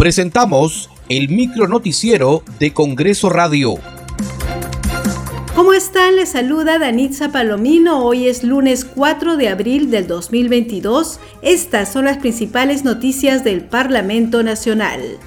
Presentamos el micro noticiero de Congreso Radio. ¿Cómo están? Les saluda Danitza Palomino. Hoy es lunes 4 de abril del 2022. Estas son las principales noticias del Parlamento Nacional.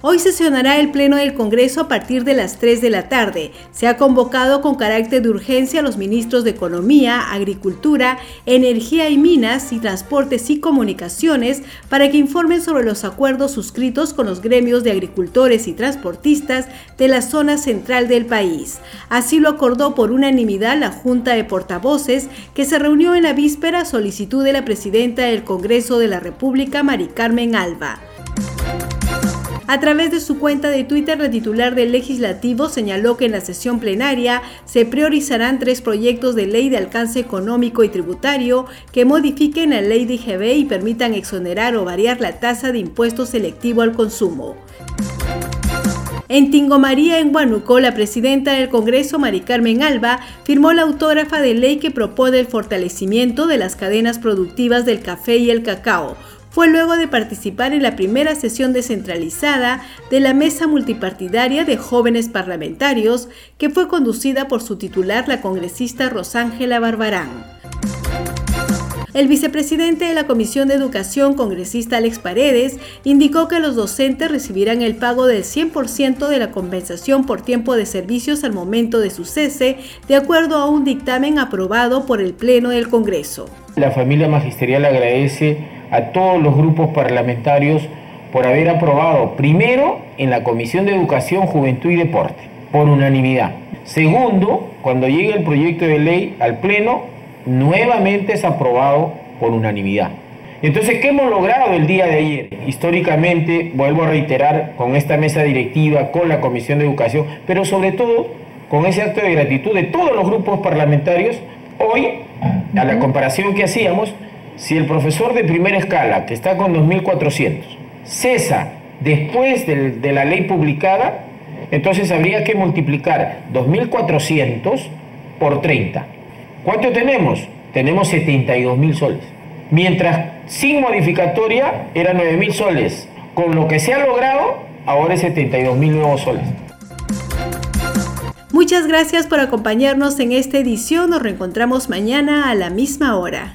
Hoy sesionará el Pleno del Congreso a partir de las 3 de la tarde. Se ha convocado con carácter de urgencia a los ministros de Economía, Agricultura, Energía y Minas y Transportes y Comunicaciones para que informen sobre los acuerdos suscritos con los gremios de agricultores y transportistas de la zona central del país. Así lo acordó por unanimidad la Junta de Portavoces que se reunió en la víspera a solicitud de la presidenta del Congreso de la República, Mari Carmen Alba. A través de su cuenta de Twitter, la titular del legislativo señaló que en la sesión plenaria se priorizarán tres proyectos de ley de alcance económico y tributario que modifiquen la ley de IGB y permitan exonerar o variar la tasa de impuesto selectivo al consumo. En Tingomaría, en Huánuco, la presidenta del Congreso, Mari Carmen Alba, firmó la autógrafa de ley que propone el fortalecimiento de las cadenas productivas del café y el cacao, fue luego de participar en la primera sesión descentralizada de la Mesa Multipartidaria de Jóvenes Parlamentarios, que fue conducida por su titular, la congresista Rosángela Barbarán. El vicepresidente de la Comisión de Educación, congresista Alex Paredes, indicó que los docentes recibirán el pago del 100% de la compensación por tiempo de servicios al momento de su cese, de acuerdo a un dictamen aprobado por el Pleno del Congreso. La familia magisterial agradece a todos los grupos parlamentarios por haber aprobado, primero, en la Comisión de Educación, Juventud y Deporte, por unanimidad. Segundo, cuando llegue el proyecto de ley al Pleno, nuevamente es aprobado por unanimidad. Entonces, ¿qué hemos logrado el día de ayer? Históricamente, vuelvo a reiterar, con esta mesa directiva, con la Comisión de Educación, pero sobre todo con ese acto de gratitud de todos los grupos parlamentarios, hoy, a la comparación que hacíamos, si el profesor de primera escala, que está con 2.400, cesa después de, la ley publicada, entonces habría que multiplicar 2.400 por 30. ¿Cuánto tenemos? Tenemos 72.000 soles. Mientras sin modificatoria era 9.000 soles. Con lo que se ha logrado, ahora es 72.000 nuevos soles. Muchas gracias por acompañarnos en esta edición. Nos reencontramos mañana a la misma hora.